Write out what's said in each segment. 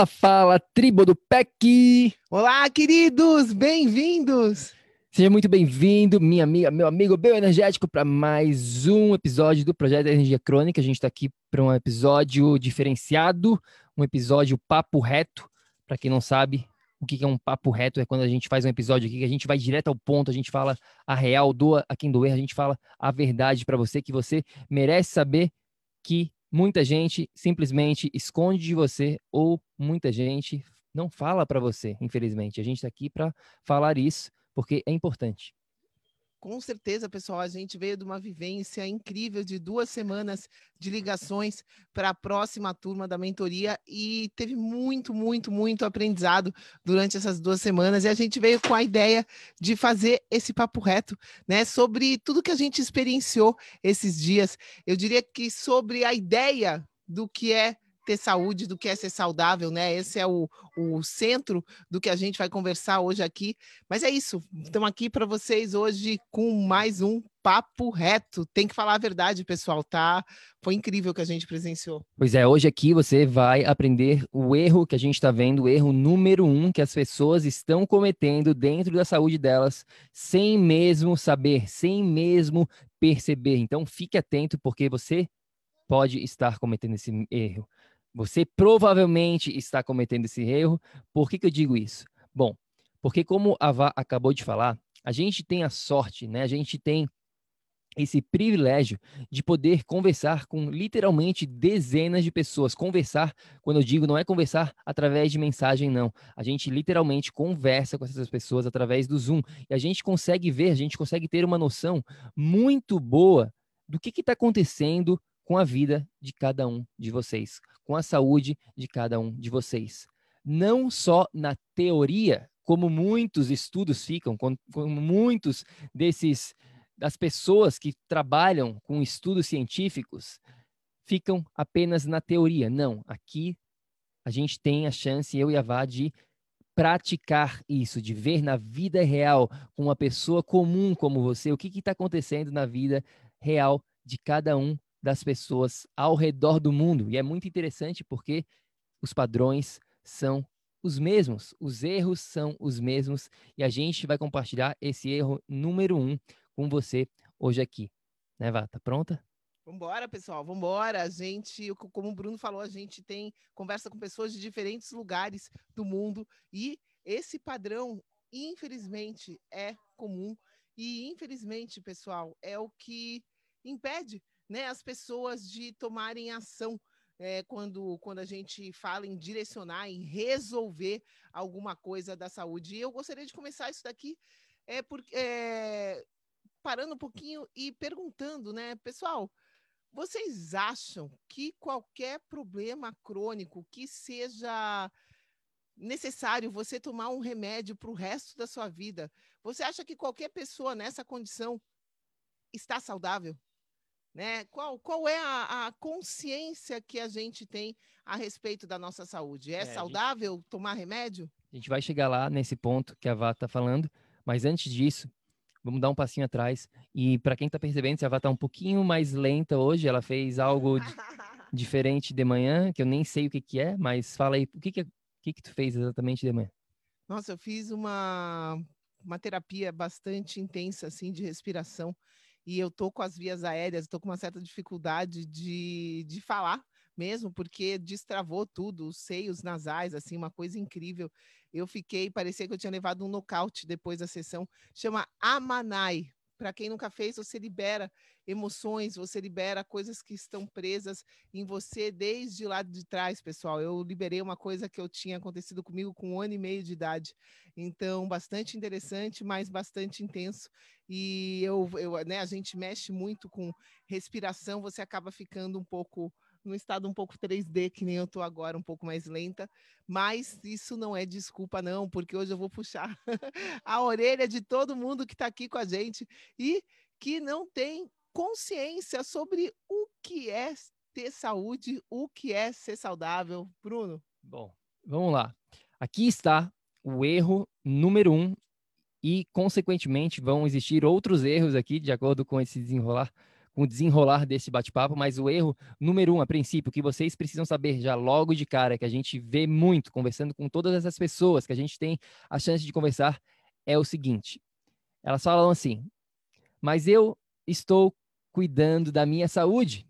Fala, fala, tribo do PEC! Olá, queridos, bem-vindos! Seja muito bem-vindo, minha amiga, meu amigo bioenergético, para mais um episódio do Projeto Energia Crônica. A gente está aqui para um episódio diferenciado, um episódio papo reto. Para quem não sabe, o que é um papo reto é quando a gente faz um episódio aqui que a gente vai direto ao ponto, a gente fala a real, doa a quem doer, a gente fala a verdade para você, que você merece saber que muita gente simplesmente esconde de você ou muita gente não fala para você, infelizmente. A gente está aqui para falar isso porque é importante. Com certeza, pessoal, a gente veio de uma vivência incrível de duas semanas de ligações para a próxima turma da mentoria e teve muito, muito, muito aprendizado durante essas duas semanas. E a gente veio com a ideia de fazer esse papo reto, né, sobre tudo que a gente experienciou esses dias. Eu diria que sobre a ideia do que é ter saúde, do que é ser saudável, né? Esse é o, o centro do que a gente vai conversar hoje aqui. Mas é isso, estamos aqui para vocês hoje com mais um papo reto. Tem que falar a verdade, pessoal, tá? Foi incrível que a gente presenciou. Pois é, hoje aqui você vai aprender o erro que a gente está vendo, o erro número um que as pessoas estão cometendo dentro da saúde delas, sem mesmo saber, sem mesmo perceber. Então, fique atento, porque você pode estar cometendo esse erro. Você provavelmente está cometendo esse erro. Por que, que eu digo isso? Bom, porque como a Vá acabou de falar, a gente tem a sorte, né? A gente tem esse privilégio de poder conversar com literalmente dezenas de pessoas. Conversar, quando eu digo, não é conversar através de mensagem, não. A gente literalmente conversa com essas pessoas através do Zoom. E a gente consegue ver, a gente consegue ter uma noção muito boa do que está acontecendo com a vida de cada um de vocês, com a saúde de cada um de vocês. Não só na teoria, como muitos estudos ficam, como muitos desses das pessoas que trabalham com estudos científicos ficam apenas na teoria. Não, aqui a gente tem a chance, eu e a Vá, de praticar isso, de ver na vida real, com uma pessoa comum como você, o que está acontecendo na vida real de cada um das pessoas ao redor do mundo. E é muito interessante porque os padrões são os mesmos, os erros são os mesmos, e a gente vai compartilhar esse erro número um com você hoje aqui. Né, Vá? Tá pronta? Vambora, pessoal, vambora. A gente, como o Bruno falou, a gente tem conversa com pessoas de diferentes lugares do mundo e esse padrão, infelizmente, é comum. E, infelizmente, pessoal, é o que impede né, as pessoas de tomarem ação é, quando, quando a gente fala em direcionar, em resolver alguma coisa da saúde. E eu gostaria de começar isso daqui é, por, é, parando um pouquinho e perguntando, né, pessoal, vocês acham que qualquer problema crônico que seja necessário você tomar um remédio para o resto da sua vida, você acha que qualquer pessoa nessa condição está saudável? Né? Qual, qual é a, a, consciência que a gente tem a respeito da nossa saúde? É, é saudável gente, tomar remédio? A gente vai chegar lá nesse ponto que a Vá está falando, mas antes disso, vamos dar um passinho atrás. E para quem está percebendo, se a Vá está um pouquinho mais lenta hoje, ela fez algo de, diferente de manhã, que eu nem sei o que, que é, mas fala aí, o que, que, que, que tu fez exatamente de manhã? Nossa, eu fiz uma, uma terapia bastante intensa, assim, de respiração, e eu tô com as vias aéreas, tô com uma certa dificuldade de, de falar mesmo, porque destravou tudo, os seios nasais, assim, uma coisa incrível. Eu fiquei, parecia que eu tinha levado um nocaute depois da sessão. Chama Amanai, para quem nunca fez, você libera emoções, você libera coisas que estão presas em você desde lá de trás, pessoal. Eu liberei uma coisa que eu tinha acontecido comigo com um ano e meio de idade. Então, bastante interessante, mas bastante intenso. E eu, eu né, a gente mexe muito com respiração, você acaba ficando um pouco no estado um pouco 3D, que nem eu tô agora, um pouco mais lenta, mas isso não é desculpa não, porque hoje eu vou puxar a orelha de todo mundo que está aqui com a gente e que não tem consciência sobre o que é ter saúde, o que é ser saudável. Bruno? Bom, vamos lá. Aqui está o erro número um e, consequentemente, vão existir outros erros aqui, de acordo com esse desenrolar o desenrolar desse bate-papo, mas o erro número um, a princípio, que vocês precisam saber já logo de cara, que a gente vê muito conversando com todas essas pessoas que a gente tem a chance de conversar, é o seguinte: elas falam assim, mas eu estou cuidando da minha saúde,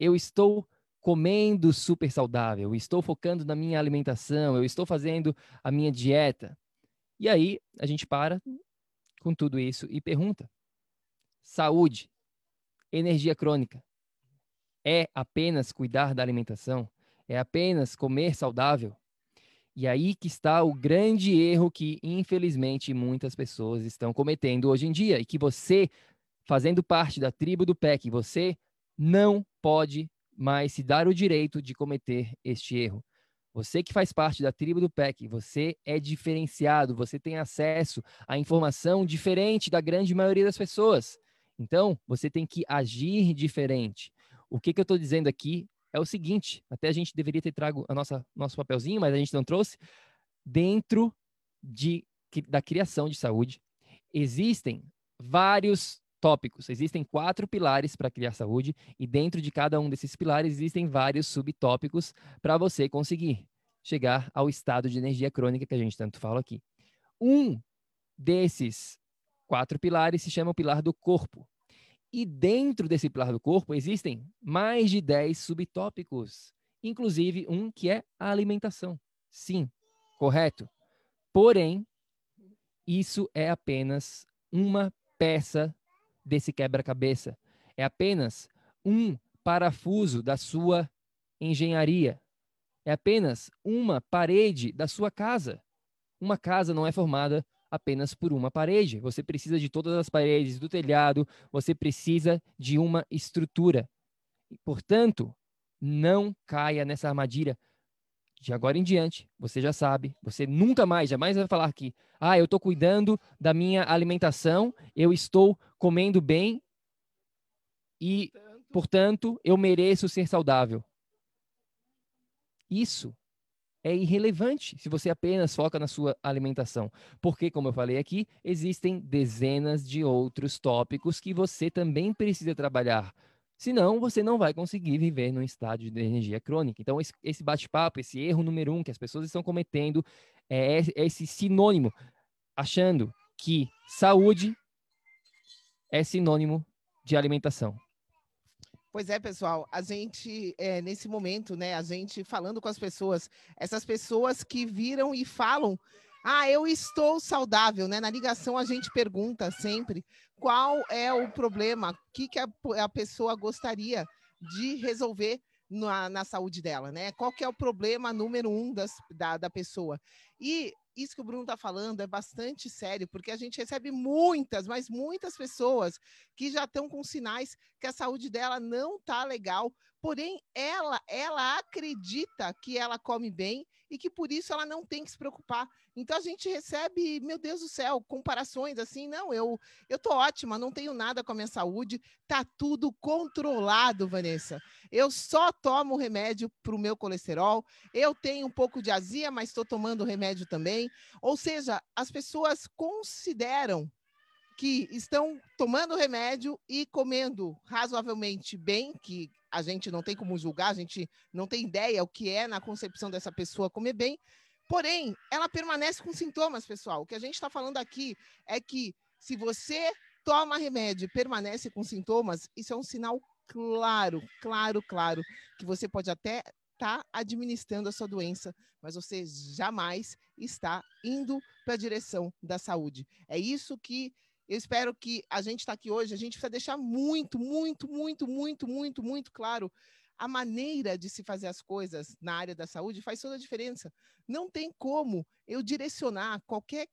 eu estou comendo super saudável, estou focando na minha alimentação, eu estou fazendo a minha dieta. E aí a gente para com tudo isso e pergunta: saúde energia crônica. É apenas cuidar da alimentação? É apenas comer saudável? E aí que está o grande erro que, infelizmente, muitas pessoas estão cometendo hoje em dia e que você, fazendo parte da tribo do PEC, você não pode mais se dar o direito de cometer este erro. Você que faz parte da tribo do PEC, você é diferenciado, você tem acesso a informação diferente da grande maioria das pessoas. Então, você tem que agir diferente. O que, que eu estou dizendo aqui é o seguinte: até a gente deveria ter trago a nossa nosso papelzinho, mas a gente não trouxe. Dentro de, da criação de saúde, existem vários tópicos. Existem quatro pilares para criar saúde, e dentro de cada um desses pilares existem vários subtópicos para você conseguir chegar ao estado de energia crônica que a gente tanto fala aqui. Um desses quatro pilares se chama o pilar do corpo. E dentro desse pilar do corpo existem mais de 10 subtópicos, inclusive um que é a alimentação. Sim, correto. Porém, isso é apenas uma peça desse quebra-cabeça. É apenas um parafuso da sua engenharia. É apenas uma parede da sua casa. Uma casa não é formada apenas por uma parede. Você precisa de todas as paredes do telhado, você precisa de uma estrutura. Portanto, não caia nessa armadilha. De agora em diante, você já sabe, você nunca mais, jamais vai falar que, ah, eu estou cuidando da minha alimentação, eu estou comendo bem e, portanto, eu mereço ser saudável. Isso é irrelevante se você apenas foca na sua alimentação. Porque, como eu falei aqui, existem dezenas de outros tópicos que você também precisa trabalhar. Senão, você não vai conseguir viver num estado de energia crônica. Então, esse bate-papo, esse erro número um que as pessoas estão cometendo é esse sinônimo, achando que saúde é sinônimo de alimentação. Pois é, pessoal, a gente, é, nesse momento, né, a gente falando com as pessoas, essas pessoas que viram e falam, ah, eu estou saudável, né? Na ligação a gente pergunta sempre qual é o problema, o que, que a, a pessoa gostaria de resolver na, na, saúde dela, né? Qual que é o problema número um das, da, da pessoa? E isso que o Bruno está falando é bastante sério, porque a gente recebe muitas, mas muitas pessoas que já estão com sinais que a saúde dela não está legal, porém ela, ela acredita que ela come bem e que por isso ela não tem que se preocupar. Então a gente recebe, meu Deus do céu, comparações assim, não, eu eu tô ótima, não tenho nada com a minha saúde, tá tudo controlado, Vanessa. Eu só tomo remédio para o meu colesterol, eu tenho um pouco de azia, mas estou tomando remédio também. Ou seja, as pessoas consideram que estão tomando remédio e comendo razoavelmente bem, que a gente não tem como julgar, a gente não tem ideia o que é na concepção dessa pessoa comer bem, porém, ela permanece com sintomas, pessoal. O que a gente está falando aqui é que se você toma remédio e permanece com sintomas, isso é um sinal claro, claro, claro, que você pode até estar tá administrando a sua doença, mas você jamais está indo para a direção da saúde. É isso que eu espero que a gente está aqui hoje, a gente precisa deixar muito, muito, muito, muito, muito, muito claro a maneira de se fazer as coisas na área da saúde faz toda a diferença. Não tem como eu direcionar qualquer,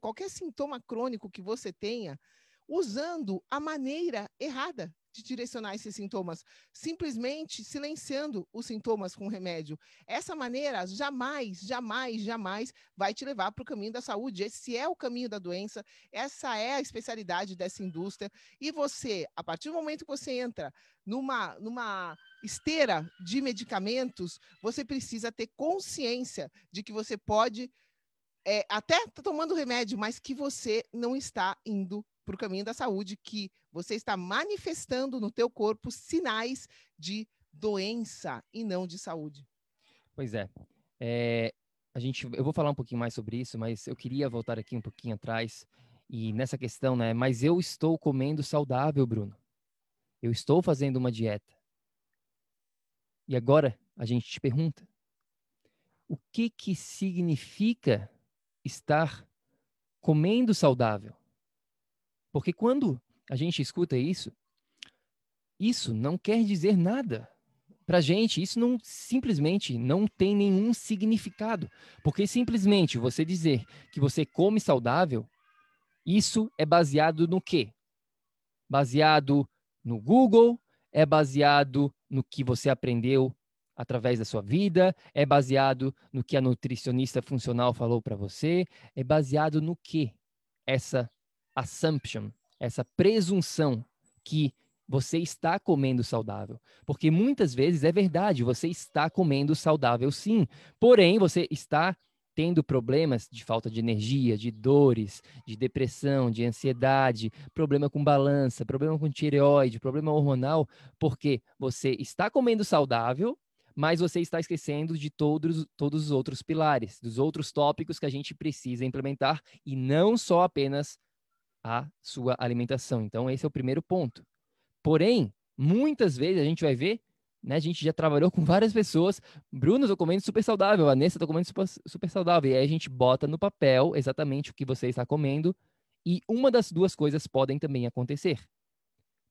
qualquer sintoma crônico que você tenha usando a maneira errada de direcionar esses sintomas, simplesmente silenciando os sintomas com remédio. Essa maneira jamais, jamais, jamais vai te levar para o caminho da saúde. Esse é o caminho da doença, essa é a especialidade dessa indústria. E você, a partir do momento que você entra numa, numa esteira de medicamentos, você precisa ter consciência de que você pode é, até tá tomando remédio, mas que você não está indo para o caminho da saúde, que você está manifestando no teu corpo sinais de doença e não de saúde. Pois é. é. a gente, eu vou falar um pouquinho mais sobre isso, mas eu queria voltar aqui um pouquinho atrás e nessa questão, né? Mas eu estou comendo saudável, Bruno. Eu estou fazendo uma dieta. E agora a gente te pergunta: o que que significa estar comendo saudável? Porque quando a gente escuta isso, isso não quer dizer nada para gente. Isso não simplesmente não tem nenhum significado. Porque simplesmente você dizer que você come saudável, isso é baseado no quê? Baseado no Google, é baseado no que você aprendeu através da sua vida, é baseado no que a nutricionista funcional falou para você, é baseado no que essa assumption, essa presunção que você está comendo saudável. Porque muitas vezes é verdade, você está comendo saudável sim, porém você está tendo problemas de falta de energia, de dores, de depressão, de ansiedade, problema com balança, problema com tireoide, problema hormonal, porque você está comendo saudável, mas você está esquecendo de todos, todos os outros pilares, dos outros tópicos que a gente precisa implementar e não só apenas a sua alimentação. Então, esse é o primeiro ponto. Porém, muitas vezes a gente vai ver, né? A gente já trabalhou com várias pessoas. Bruno, estou comendo super saudável. Vanessa, estou comendo super, super saudável. E aí a gente bota no papel exatamente o que você está comendo. E uma das duas coisas podem também acontecer.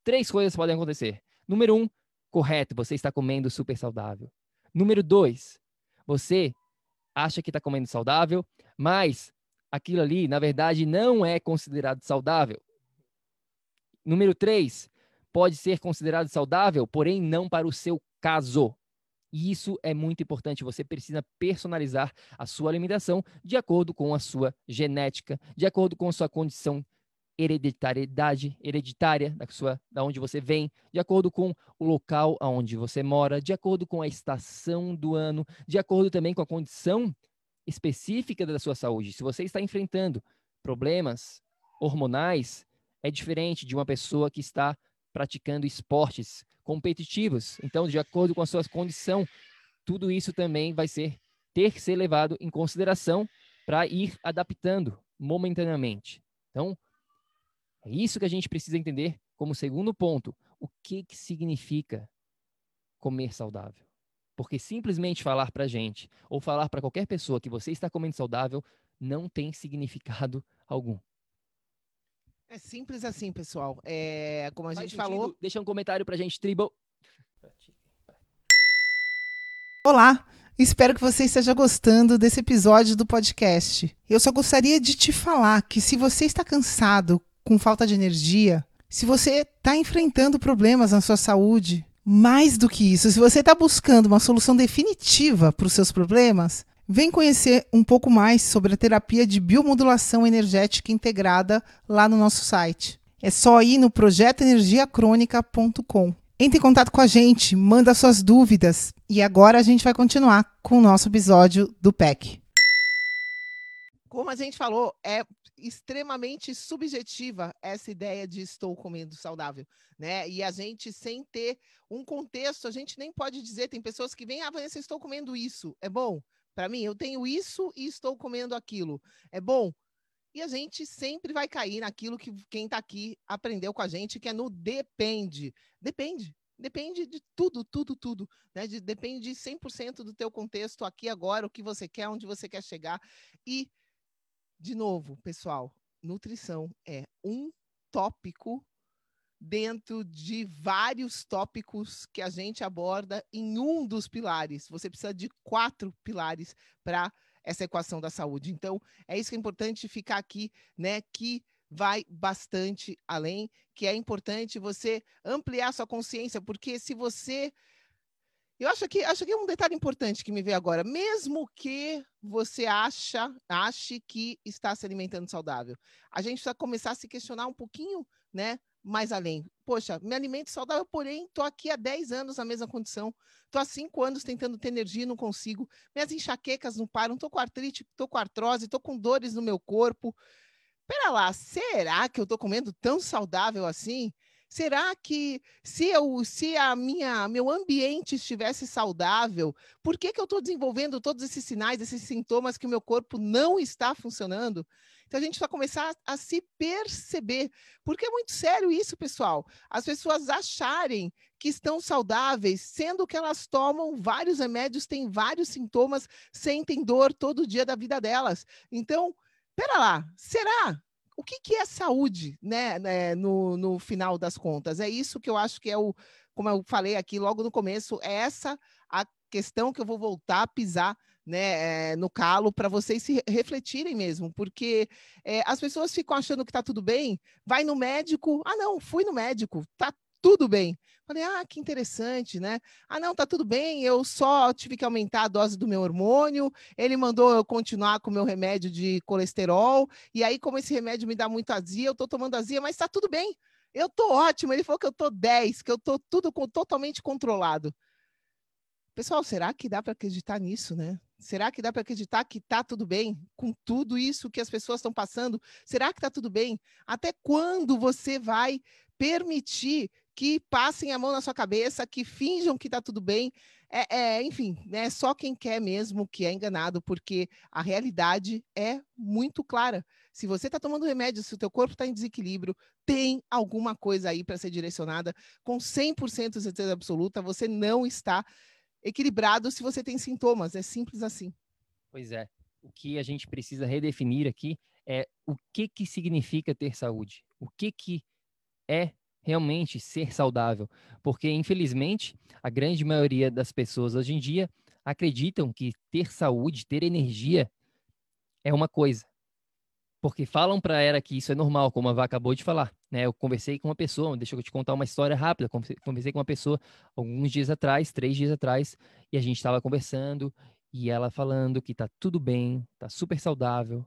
Três coisas podem acontecer. Número um, correto, você está comendo super saudável. Número dois, você acha que está comendo saudável, mas aquilo ali, na verdade, não é considerado saudável. Número três, pode ser considerado saudável, porém não para o seu caso. E isso é muito importante. Você precisa personalizar a sua alimentação de acordo com a sua genética, de acordo com a sua condição hereditariedade hereditária da sua da onde você vem, de acordo com o local aonde você mora, de acordo com a estação do ano, de acordo também com a condição específica da sua saúde. Se você está enfrentando problemas hormonais, é diferente de uma pessoa que está praticando esportes competitivos. Então, de acordo com a sua condição, tudo isso também vai ser ter que ser levado em consideração para ir adaptando momentaneamente. Então, é isso que a gente precisa entender como segundo ponto. O que, que significa comer saudável? Porque simplesmente falar para gente ou falar para qualquer pessoa que você está comendo saudável não tem significado algum. É simples assim, pessoal. É, como a Faz gente sentido? falou. Deixa um comentário pra gente, Tribal. Olá, espero que você esteja gostando desse episódio do podcast. Eu só gostaria de te falar que se você está cansado, com falta de energia, se você está enfrentando problemas na sua saúde, mais do que isso, se você está buscando uma solução definitiva para os seus problemas, vem conhecer um pouco mais sobre a terapia de biomodulação energética integrada lá no nosso site. É só ir no projetoenergiacronica.com. Entre em contato com a gente, manda suas dúvidas e agora a gente vai continuar com o nosso episódio do PEC. Como a gente falou, é extremamente subjetiva essa ideia de estou comendo saudável, né? E a gente sem ter um contexto, a gente nem pode dizer, tem pessoas que vêm, ah, Vanessa, estou comendo isso, é bom? Para mim, eu tenho isso e estou comendo aquilo, é bom? E a gente sempre vai cair naquilo que quem está aqui aprendeu com a gente, que é no depende. Depende. Depende de tudo, tudo, tudo. Né? De, depende de 100% do teu contexto aqui agora, o que você quer, onde você quer chegar. E, de novo, pessoal, nutrição é um tópico dentro de vários tópicos que a gente aborda em um dos pilares. Você precisa de quatro pilares para essa equação da saúde. Então, é isso que é importante ficar aqui, né? Que vai bastante além, que é importante você ampliar sua consciência, porque se você eu acho que acho que é um detalhe importante que me veio agora. Mesmo que você acha, ache que está se alimentando saudável, a gente precisa começar a se questionar um pouquinho, né? mais além. Poxa, me alimento saudável, porém, estou aqui há 10 anos na mesma condição. Estou há 5 anos tentando ter energia e não consigo. Minhas enxaquecas não param. Estou com artrite, estou com artrose, estou com dores no meu corpo. Pera lá, será que eu estou comendo tão saudável assim? Será que se eu, se a minha, meu ambiente estivesse saudável, por que, que eu estou desenvolvendo todos esses sinais, esses sintomas que o meu corpo não está funcionando? Então a gente vai começar a, a se perceber, porque é muito sério isso, pessoal. As pessoas acharem que estão saudáveis, sendo que elas tomam vários remédios, têm vários sintomas, sentem dor todo dia da vida delas. Então, pera lá, será? O que, que é saúde, né, né, no, no final das contas? É isso que eu acho que é o, como eu falei aqui logo no começo, é essa a questão que eu vou voltar a pisar né, é, no calo para vocês se refletirem mesmo, porque é, as pessoas ficam achando que está tudo bem, vai no médico, ah não, fui no médico, tá tudo bem. Falei, ah, que interessante, né? Ah, não, tá tudo bem, eu só tive que aumentar a dose do meu hormônio, ele mandou eu continuar com o meu remédio de colesterol, e aí, como esse remédio me dá muito azia, eu tô tomando azia, mas tá tudo bem, eu tô ótimo. Ele falou que eu tô 10, que eu tô tudo com, totalmente controlado. Pessoal, será que dá para acreditar nisso, né? Será que dá para acreditar que está tudo bem com tudo isso que as pessoas estão passando? Será que está tudo bem? Até quando você vai permitir que passem a mão na sua cabeça, que finjam que está tudo bem? É, é, enfim, é só quem quer mesmo que é enganado, porque a realidade é muito clara. Se você está tomando remédio, se o teu corpo está em desequilíbrio, tem alguma coisa aí para ser direcionada com 100% de certeza absoluta, você não está equilibrado se você tem sintomas. É simples assim. Pois é. O que a gente precisa redefinir aqui é o que, que significa ter saúde. O que, que é realmente ser saudável. Porque, infelizmente, a grande maioria das pessoas hoje em dia acreditam que ter saúde, ter energia é uma coisa porque falam para ela que isso é normal, como a Vá acabou de falar. Né? Eu conversei com uma pessoa, deixa eu te contar uma história rápida. Conversei com uma pessoa alguns dias atrás, três dias atrás, e a gente estava conversando e ela falando que tá tudo bem, tá super saudável.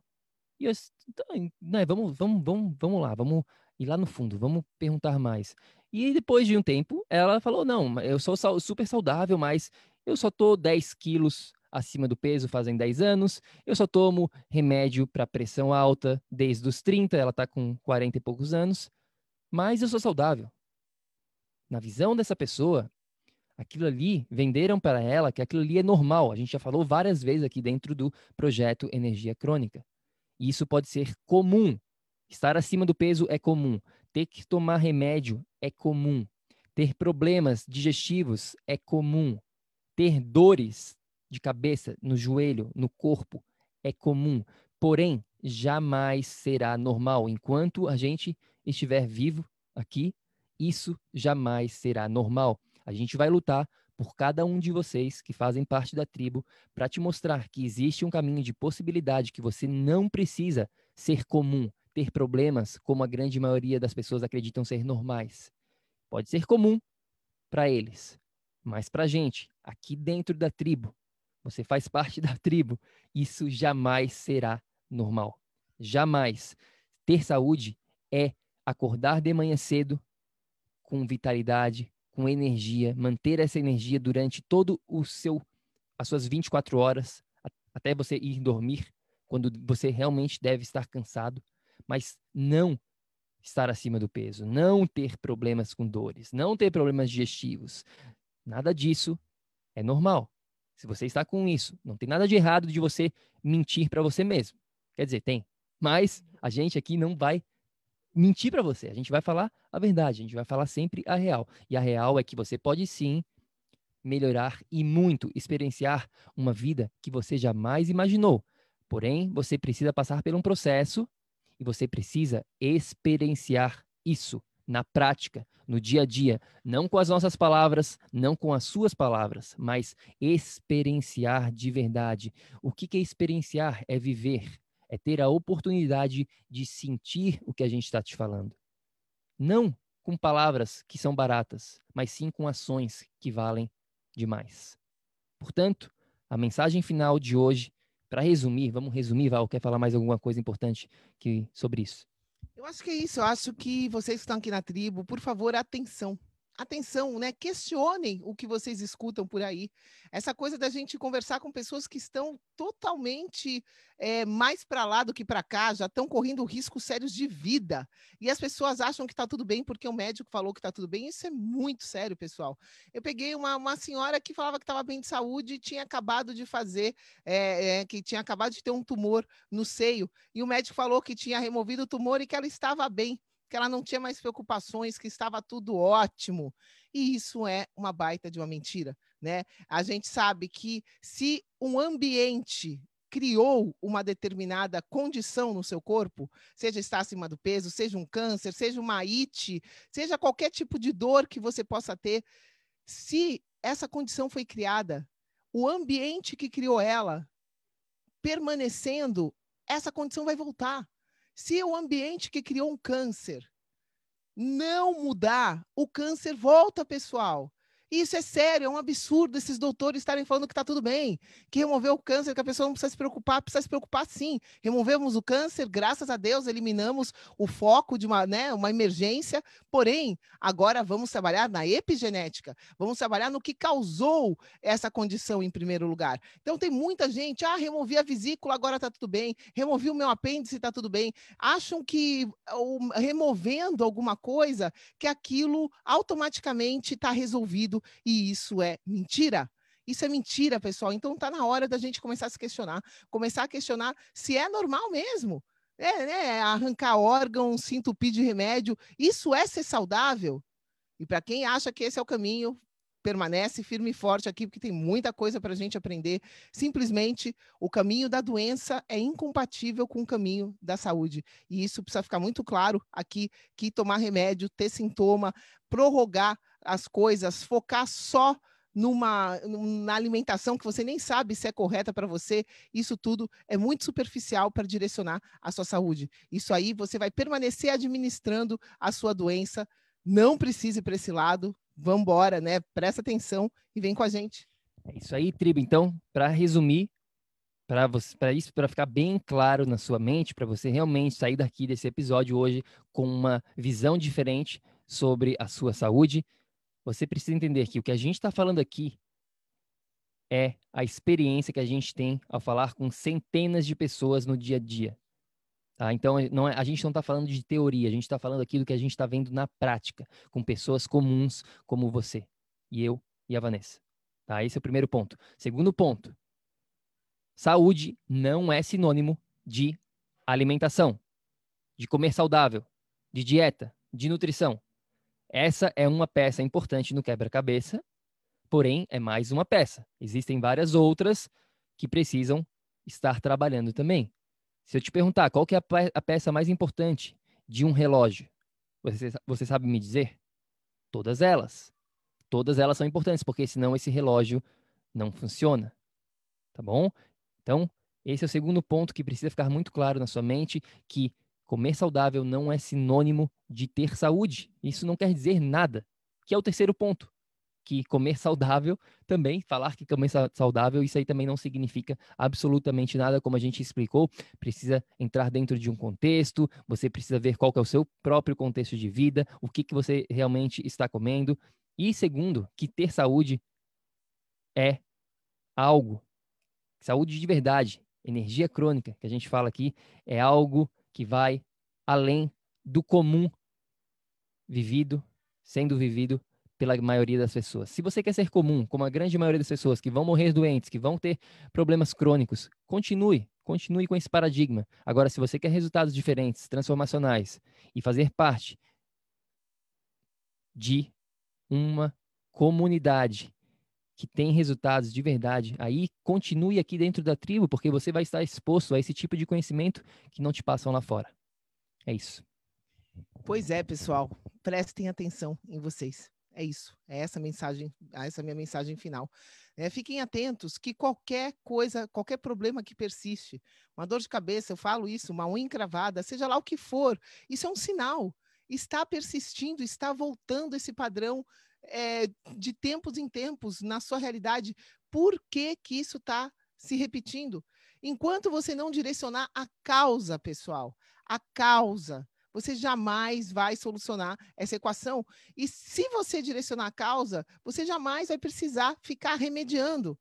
E eu, então, né, vamos, vamos, vamos, vamos lá, vamos ir lá no fundo, vamos perguntar mais. E depois de um tempo, ela falou: não, eu sou super saudável, mas eu só tô 10 quilos acima do peso fazem 10 anos. Eu só tomo remédio para pressão alta desde os 30, ela está com 40 e poucos anos. Mas eu sou saudável. Na visão dessa pessoa, aquilo ali, venderam para ela que aquilo ali é normal. A gente já falou várias vezes aqui dentro do projeto Energia Crônica. E isso pode ser comum. Estar acima do peso é comum. Ter que tomar remédio é comum. Ter problemas digestivos é comum. Ter dores de cabeça, no joelho, no corpo, é comum. Porém, jamais será normal. Enquanto a gente estiver vivo aqui, isso jamais será normal. A gente vai lutar por cada um de vocês que fazem parte da tribo para te mostrar que existe um caminho de possibilidade que você não precisa ser comum, ter problemas como a grande maioria das pessoas acreditam ser normais. Pode ser comum para eles, mas para a gente, aqui dentro da tribo, você faz parte da tribo, isso jamais será normal. Jamais. Ter saúde é acordar de manhã cedo com vitalidade, com energia, manter essa energia durante todo o seu as suas 24 horas até você ir dormir, quando você realmente deve estar cansado. Mas não estar acima do peso, não ter problemas com dores, não ter problemas digestivos. Nada disso é normal. Se você está com isso, não tem nada de errado de você mentir para você mesmo. Quer dizer, tem. Mas a gente aqui não vai mentir para você. A gente vai falar a verdade, a gente vai falar sempre a real. E a real é que você pode sim melhorar e muito experienciar uma vida que você jamais imaginou. Porém, você precisa passar por um processo e você precisa experienciar isso na prática, no dia a dia, não com as nossas palavras, não com as suas palavras, mas experienciar de verdade. O que é experienciar? É viver, é ter a oportunidade de sentir o que a gente está te falando. Não com palavras que são baratas, mas sim com ações que valem demais. Portanto, a mensagem final de hoje, para resumir, vamos resumir, Val, quer falar mais alguma coisa importante que, sobre isso? Eu acho que é isso. Eu acho que vocês que estão aqui na tribo, por favor, atenção atenção, né? Questionem o que vocês escutam por aí. Essa coisa da gente conversar com pessoas que estão totalmente é, mais para lá do que para cá, já estão correndo riscos sérios de vida. E as pessoas acham que está tudo bem porque o médico falou que está tudo bem. Isso é muito sério, pessoal. Eu peguei uma, uma senhora que falava que estava bem de saúde e tinha acabado de fazer, é, é, que tinha acabado de ter um tumor no seio. E o médico falou que tinha removido o tumor e que ela estava bem que ela não tinha mais preocupações, que estava tudo ótimo. E isso é uma baita de uma mentira, né? A gente sabe que se um ambiente criou uma determinada condição no seu corpo, seja estar acima do peso, seja um câncer, seja uma IT, seja qualquer tipo de dor que você possa ter, se essa condição foi criada, o ambiente que criou ela permanecendo, essa condição vai voltar. Se o ambiente que criou um câncer não mudar, o câncer volta, pessoal. Isso é sério, é um absurdo esses doutores estarem falando que está tudo bem, que removeu o câncer, que a pessoa não precisa se preocupar, precisa se preocupar sim. Removemos o câncer, graças a Deus, eliminamos o foco de uma, né, uma emergência, porém, agora vamos trabalhar na epigenética, vamos trabalhar no que causou essa condição em primeiro lugar. Então, tem muita gente, ah, removi a vesícula, agora está tudo bem, removi o meu apêndice, está tudo bem. Acham que removendo alguma coisa, que aquilo automaticamente está resolvido e isso é mentira. Isso é mentira, pessoal. Então está na hora da gente começar a se questionar, começar a questionar se é normal mesmo. É, né? Arrancar órgão, se entupir de remédio, isso é ser saudável? E para quem acha que esse é o caminho, permanece firme e forte aqui, porque tem muita coisa para a gente aprender. Simplesmente, o caminho da doença é incompatível com o caminho da saúde. E isso precisa ficar muito claro aqui, que tomar remédio, ter sintoma, prorrogar as coisas, focar só numa na alimentação que você nem sabe se é correta para você, isso tudo é muito superficial para direcionar a sua saúde. Isso aí você vai permanecer administrando a sua doença. Não precise para esse lado. Vamos embora, né? Presta atenção e vem com a gente. É isso aí, tribo. Então, para resumir, para isso, para ficar bem claro na sua mente, para você realmente sair daqui desse episódio hoje com uma visão diferente sobre a sua saúde, você precisa entender que o que a gente está falando aqui é a experiência que a gente tem ao falar com centenas de pessoas no dia a dia. Tá? Então, não é, a gente não está falando de teoria, a gente está falando aqui do que a gente está vendo na prática, com pessoas comuns como você, e eu e a Vanessa. Tá? Esse é o primeiro ponto. Segundo ponto, saúde não é sinônimo de alimentação, de comer saudável, de dieta, de nutrição. Essa é uma peça importante no quebra-cabeça, porém é mais uma peça. Existem várias outras que precisam estar trabalhando também. Se eu te perguntar qual é a peça mais importante de um relógio, você, você sabe me dizer? Todas elas. Todas elas são importantes, porque senão esse relógio não funciona. Tá bom? Então, esse é o segundo ponto que precisa ficar muito claro na sua mente, que Comer saudável não é sinônimo de ter saúde. Isso não quer dizer nada. Que é o terceiro ponto. Que comer saudável também, falar que comer saudável, isso aí também não significa absolutamente nada, como a gente explicou. Precisa entrar dentro de um contexto, você precisa ver qual é o seu próprio contexto de vida, o que, que você realmente está comendo. E segundo, que ter saúde é algo, saúde de verdade, energia crônica, que a gente fala aqui, é algo que vai além do comum vivido, sendo vivido pela maioria das pessoas. Se você quer ser comum, como a grande maioria das pessoas que vão morrer doentes, que vão ter problemas crônicos, continue, continue com esse paradigma. Agora, se você quer resultados diferentes, transformacionais e fazer parte de uma comunidade que tem resultados de verdade, aí continue aqui dentro da tribo, porque você vai estar exposto a esse tipo de conhecimento que não te passam lá fora. É isso. Pois é, pessoal, prestem atenção em vocês. É isso, é essa mensagem, essa minha mensagem final. É, fiquem atentos que qualquer coisa, qualquer problema que persiste, uma dor de cabeça, eu falo isso, uma unha encravada, seja lá o que for, isso é um sinal. Está persistindo, está voltando esse padrão é, de tempos em tempos na sua realidade. Por que, que isso está se repetindo? Enquanto você não direcionar a causa, pessoal, a causa, você jamais vai solucionar essa equação. E se você direcionar a causa, você jamais vai precisar ficar remediando.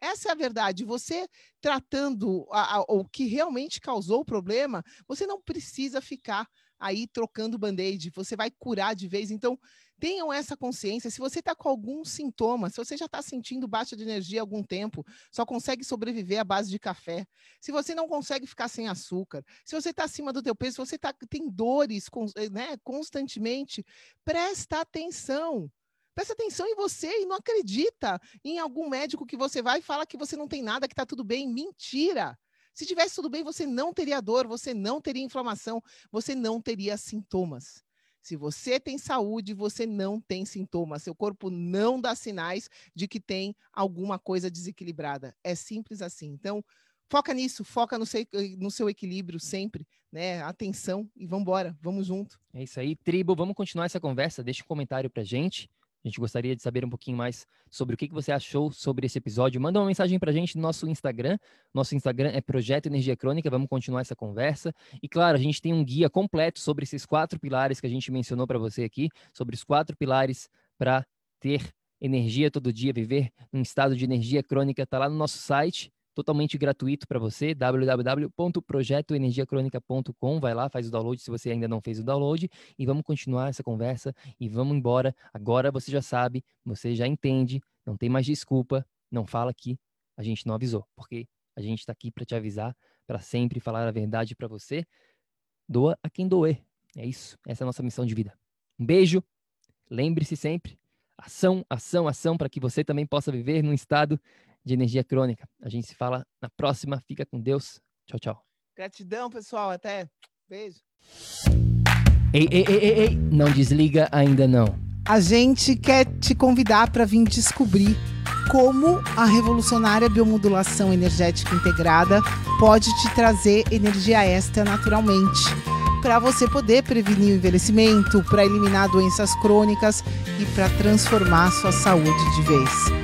Essa é a verdade. Você tratando a, a, o que realmente causou o problema, você não precisa ficar aí trocando band-aid, você vai curar de vez. Então, tenham essa consciência. Se você está com algum sintoma, se você já está sentindo baixa de energia há algum tempo, só consegue sobreviver à base de café, se você não consegue ficar sem açúcar, se você está acima do teu peso, se você tá, tem dores eh, né, constantemente, presta atenção. Presta atenção em você e não acredita em algum médico que você vai e fala que você não tem nada, que está tudo bem. Mentira! Se tivesse tudo bem, você não teria dor, você não teria inflamação, você não teria sintomas. Se você tem saúde, você não tem sintomas. Seu corpo não dá sinais de que tem alguma coisa desequilibrada. É simples assim. Então, foca nisso, foca no seu, no seu equilíbrio sempre, né? Atenção e vamos embora, vamos junto. É isso aí, tribo. Vamos continuar essa conversa. Deixa um comentário pra gente. A gente gostaria de saber um pouquinho mais sobre o que, você achou sobre esse episódio. Manda uma mensagem para a gente no nosso Instagram. Nosso Instagram é Projeto Energia Crônica. Vamos continuar essa conversa. E claro, a gente tem um guia completo sobre esses quatro pilares que a gente mencionou para você aqui, sobre os quatro pilares para ter energia todo dia, viver num estado de energia crônica. Está lá no nosso site totalmente gratuito para você, www.projetoenergiacronica.com. Vai lá, faz o download se você ainda não fez o download e vamos continuar essa conversa e vamos embora. Agora você já sabe, você já entende, não tem mais desculpa, não fala que a gente não avisou, porque a gente está aqui para te avisar, para sempre falar a verdade para você. Doa a quem doer. É isso, essa é a nossa missão de vida. Um beijo, lembre-se sempre, ação, ação, ação, para que você também possa viver num estado de energia crônica. A gente se fala na próxima. Fica com Deus. Tchau, tchau. Gratidão, pessoal. Até. Beijo. Ei, ei, ei, ei, ei. Não desliga ainda não. A gente quer te convidar para vir descobrir como a revolucionária biomodulação energética integrada pode te trazer energia extra naturalmente, para você poder prevenir o envelhecimento, para eliminar doenças crônicas e para transformar sua saúde de vez.